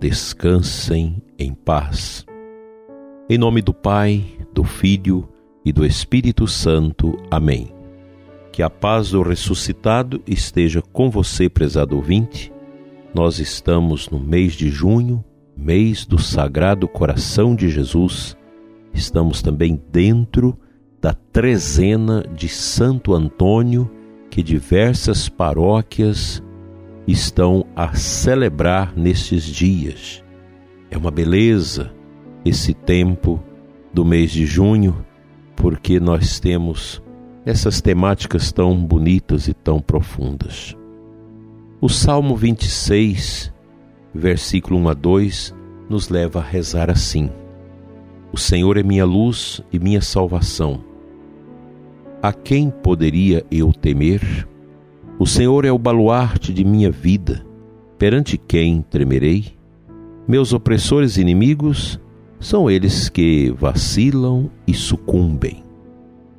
descansem em paz. Em nome do Pai, do Filho e do Espírito Santo. Amém. Que a paz do ressuscitado esteja com você, prezado ouvinte. Nós estamos no mês de junho, mês do Sagrado Coração de Jesus. Estamos também dentro da trezena de Santo Antônio que diversas paróquias estão a celebrar nestes dias. É uma beleza esse tempo do mês de junho, porque nós temos essas temáticas tão bonitas e tão profundas. O Salmo 26, versículo 1 a 2, nos leva a rezar assim: O Senhor é minha luz e minha salvação a quem poderia eu temer? O Senhor é o baluarte de minha vida. Perante quem tremerei? Meus opressores inimigos são eles que vacilam e sucumbem.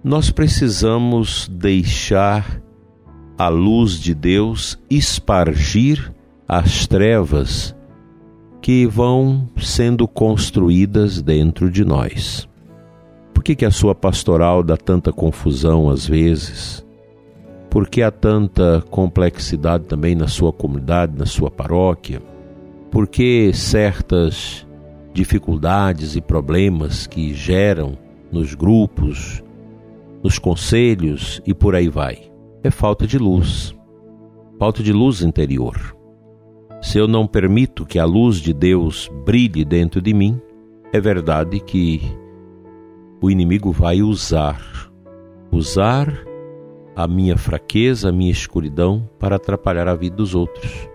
Nós precisamos deixar a luz de Deus espargir as trevas que vão sendo construídas dentro de nós. Por que, que a sua pastoral dá tanta confusão às vezes? Por que há tanta complexidade também na sua comunidade, na sua paróquia? Por que certas dificuldades e problemas que geram nos grupos, nos conselhos e por aí vai? É falta de luz, falta de luz interior. Se eu não permito que a luz de Deus brilhe dentro de mim, é verdade que o inimigo vai usar, usar a minha fraqueza, a minha escuridão para atrapalhar a vida dos outros.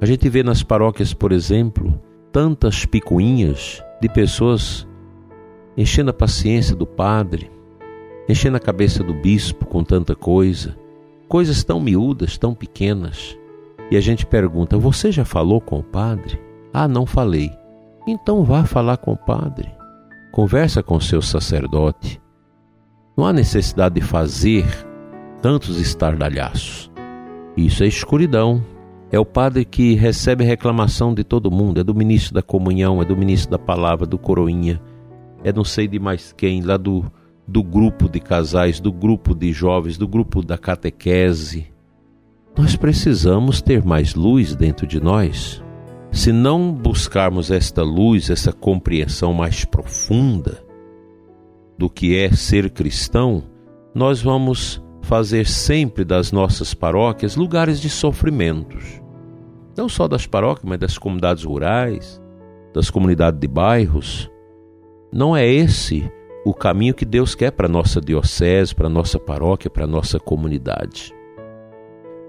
A gente vê nas paróquias, por exemplo, tantas picuinhas de pessoas enchendo a paciência do padre, enchendo a cabeça do bispo com tanta coisa, coisas tão miúdas, tão pequenas. E a gente pergunta: Você já falou com o padre? Ah, não falei. Então vá falar com o padre. Conversa com seu sacerdote. Não há necessidade de fazer tantos estardalhaços. Isso é escuridão. É o padre que recebe reclamação de todo mundo, é do ministro da comunhão, é do ministro da palavra, do coroinha, é não sei de mais quem, lá do, do grupo de casais, do grupo de jovens, do grupo da catequese. Nós precisamos ter mais luz dentro de nós. Se não buscarmos esta luz, essa compreensão mais profunda do que é ser cristão, nós vamos fazer sempre das nossas paróquias lugares de sofrimentos. Não só das paróquias, mas das comunidades rurais, das comunidades de bairros. Não é esse o caminho que Deus quer para a nossa diocese, para a nossa paróquia, para a nossa comunidade.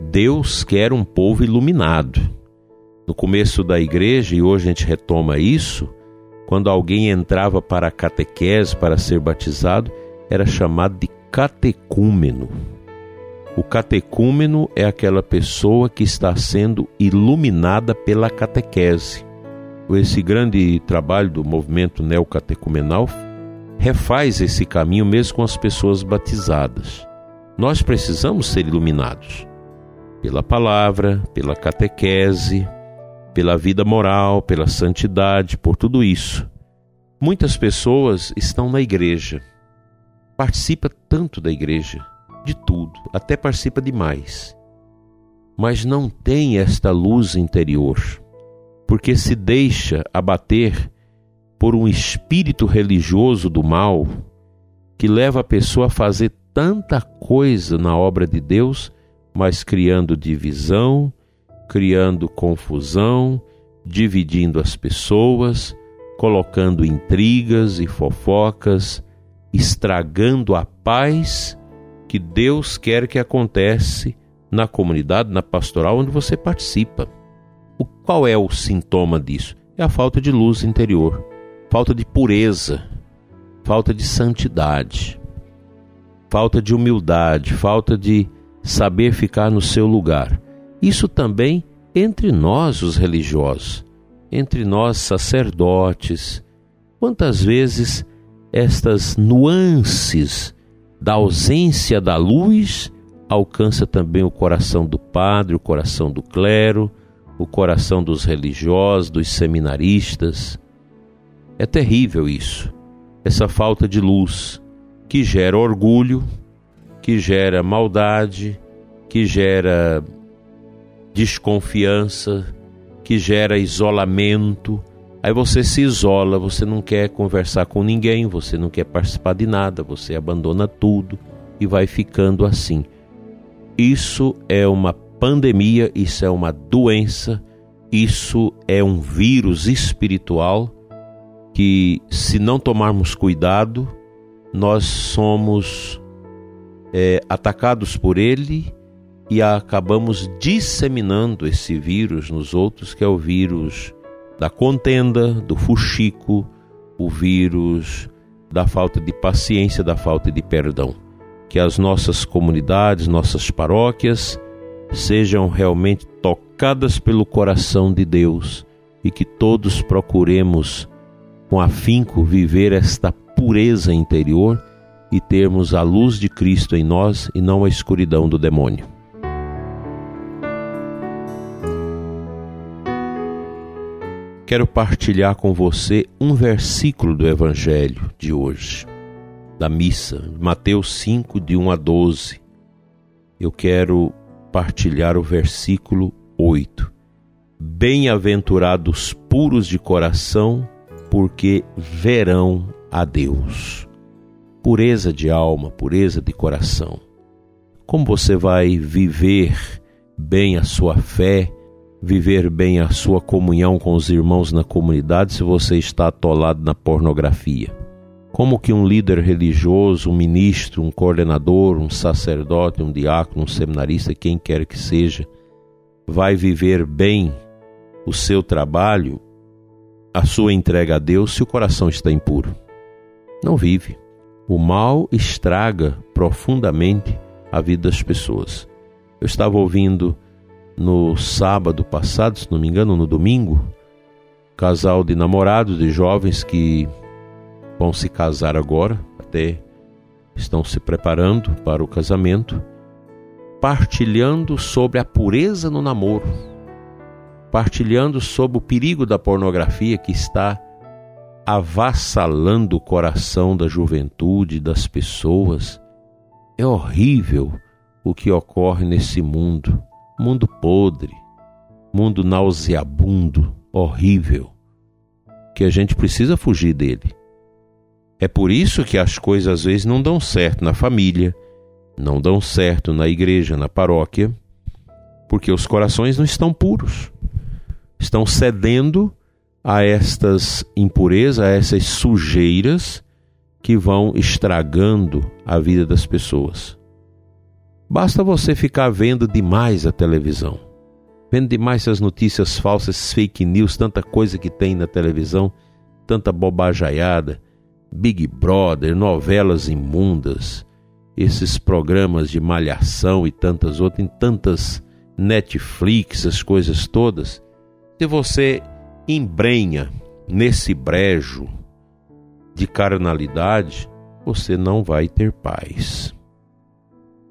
Deus quer um povo iluminado no começo da igreja, e hoje a gente retoma isso, quando alguém entrava para a catequese para ser batizado, era chamado de catecúmeno. O catecúmeno é aquela pessoa que está sendo iluminada pela catequese. Esse grande trabalho do movimento neocatecumenal refaz esse caminho mesmo com as pessoas batizadas. Nós precisamos ser iluminados pela palavra, pela catequese, pela vida moral, pela santidade, por tudo isso. Muitas pessoas estão na igreja, participa tanto da igreja, de tudo, até participa demais, mas não tem esta luz interior, porque se deixa abater por um espírito religioso do mal que leva a pessoa a fazer tanta coisa na obra de Deus, mas criando divisão, criando confusão, dividindo as pessoas, colocando intrigas e fofocas, estragando a paz que Deus quer que acontece na comunidade, na pastoral onde você participa. O qual é o sintoma disso? é a falta de luz interior, falta de pureza, falta de santidade, falta de humildade, falta de saber ficar no seu lugar. Isso também entre nós, os religiosos, entre nós, sacerdotes. Quantas vezes estas nuances da ausência da luz alcança também o coração do padre, o coração do clero, o coração dos religiosos, dos seminaristas. É terrível isso, essa falta de luz que gera orgulho, que gera maldade, que gera desconfiança, que gera isolamento. Aí você se isola, você não quer conversar com ninguém, você não quer participar de nada, você abandona tudo e vai ficando assim. Isso é uma pandemia, isso é uma doença, isso é um vírus espiritual que, se não tomarmos cuidado, nós somos é, atacados por ele e acabamos disseminando esse vírus nos outros, que é o vírus da contenda, do fuxico, o vírus da falta de paciência, da falta de perdão. Que as nossas comunidades, nossas paróquias sejam realmente tocadas pelo coração de Deus e que todos procuremos com afinco viver esta pureza interior e termos a luz de Cristo em nós e não a escuridão do demônio. Quero partilhar com você um versículo do Evangelho de hoje, da missa, Mateus 5, de 1 a 12. Eu quero partilhar o versículo 8. Bem-aventurados puros de coração, porque verão a Deus. Pureza de alma, pureza de coração. Como você vai viver bem a sua fé? Viver bem a sua comunhão com os irmãos na comunidade se você está atolado na pornografia? Como que um líder religioso, um ministro, um coordenador, um sacerdote, um diácono, um seminarista, quem quer que seja, vai viver bem o seu trabalho, a sua entrega a Deus, se o coração está impuro? Não vive. O mal estraga profundamente a vida das pessoas. Eu estava ouvindo no sábado passado, se não me engano, no domingo, casal de namorados, de jovens que vão se casar agora, até estão se preparando para o casamento, partilhando sobre a pureza no namoro, partilhando sobre o perigo da pornografia que está avassalando o coração da juventude, das pessoas. É horrível o que ocorre nesse mundo mundo podre, mundo nauseabundo, horrível, que a gente precisa fugir dele. É por isso que as coisas às vezes não dão certo na família, não dão certo na igreja, na paróquia, porque os corações não estão puros. Estão cedendo a estas impurezas, a essas sujeiras que vão estragando a vida das pessoas. Basta você ficar vendo demais a televisão, vendo demais essas notícias falsas, fake news, tanta coisa que tem na televisão, tanta bobajaiada, Big Brother, novelas imundas, esses programas de malhação e tantas outras, em tantas Netflix, as coisas todas. Se você embrenha nesse brejo de carnalidade, você não vai ter paz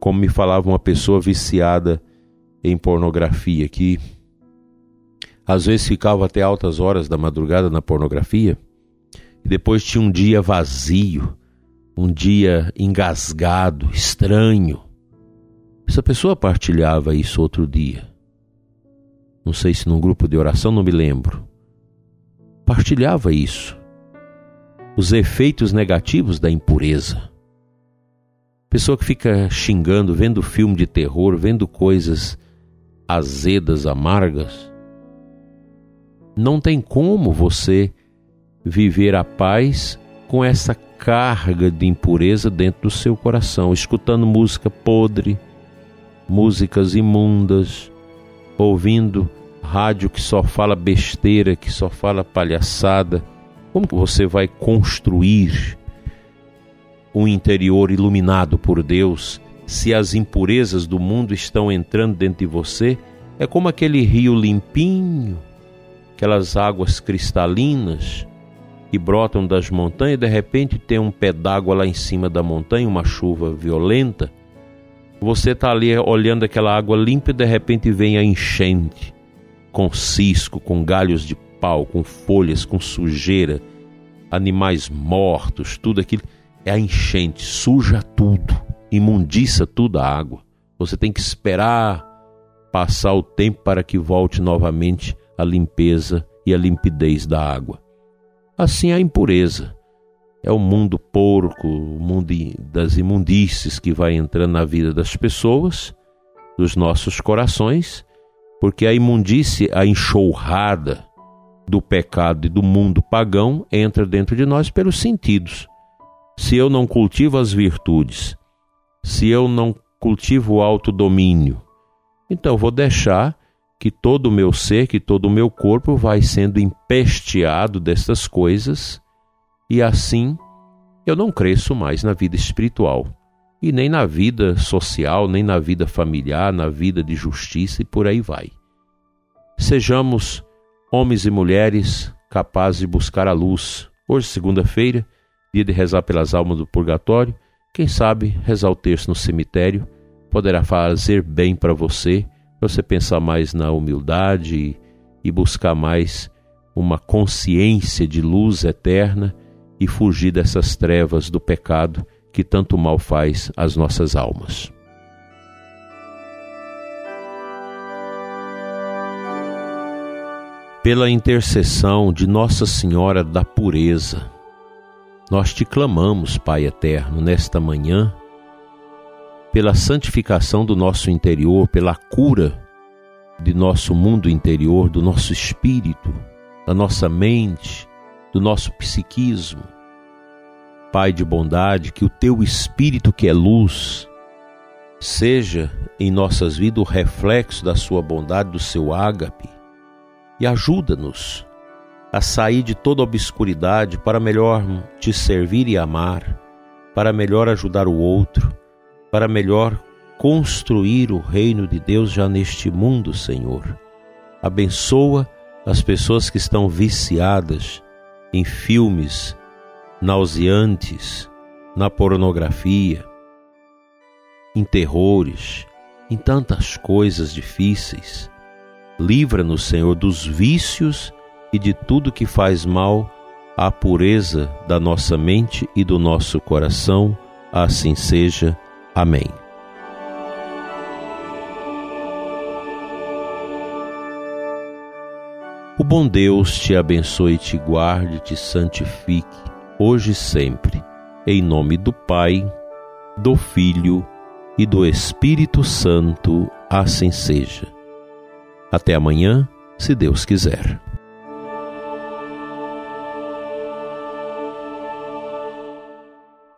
como me falava uma pessoa viciada em pornografia, que às vezes ficava até altas horas da madrugada na pornografia e depois tinha um dia vazio, um dia engasgado, estranho. Essa pessoa partilhava isso outro dia. Não sei se num grupo de oração, não me lembro. Partilhava isso. Os efeitos negativos da impureza. Pessoa que fica xingando, vendo filme de terror, vendo coisas azedas, amargas. Não tem como você viver a paz com essa carga de impureza dentro do seu coração, escutando música podre, músicas imundas, ouvindo rádio que só fala besteira, que só fala palhaçada, como você vai construir um interior iluminado por Deus se as impurezas do mundo estão entrando dentro de você? É como aquele rio limpinho, aquelas águas cristalinas que brotam das montanhas, e de repente tem um pé d'água lá em cima da montanha, uma chuva violenta. Você está ali olhando aquela água limpa e de repente vem a enchente, com cisco, com galhos de pau, com folhas, com sujeira, animais mortos, tudo aquilo. É a enchente, suja tudo, imundiça tudo a água. Você tem que esperar passar o tempo para que volte novamente a limpeza e a limpidez da água. Assim a impureza. É o mundo porco, o mundo das imundícies que vai entrando na vida das pessoas, dos nossos corações, porque a imundície, a enxurrada do pecado e do mundo pagão entra dentro de nós pelos sentidos. Se eu não cultivo as virtudes, se eu não cultivo o autodomínio, então vou deixar que todo o meu ser, que todo o meu corpo vai sendo empesteado dessas coisas e assim eu não cresço mais na vida espiritual e nem na vida social, nem na vida familiar, na vida de justiça e por aí vai. Sejamos homens e mulheres capazes de buscar a luz. Hoje, segunda-feira, dia de rezar pelas almas do purgatório, quem sabe rezar o terço no cemitério poderá fazer bem para você você pensar mais na humildade e buscar mais uma consciência de luz eterna e fugir dessas trevas do pecado que tanto mal faz às nossas almas. Pela intercessão de Nossa Senhora da Pureza, nós te clamamos, Pai eterno, nesta manhã pela santificação do nosso interior, pela cura de nosso mundo interior, do nosso espírito, da nossa mente, do nosso psiquismo. Pai de bondade, que o teu espírito que é luz seja em nossas vidas o reflexo da sua bondade, do seu ágape, e ajuda-nos a sair de toda obscuridade para melhor te servir e amar, para melhor ajudar o outro para melhor construir o reino de Deus já neste mundo, Senhor. Abençoa as pessoas que estão viciadas em filmes nauseantes, na pornografia, em terrores, em tantas coisas difíceis. Livra-nos, Senhor, dos vícios e de tudo que faz mal à pureza da nossa mente e do nosso coração. Assim seja. Amém. O bom Deus te abençoe, te guarde, te santifique, hoje e sempre, em nome do Pai, do Filho e do Espírito Santo, assim seja. Até amanhã, se Deus quiser.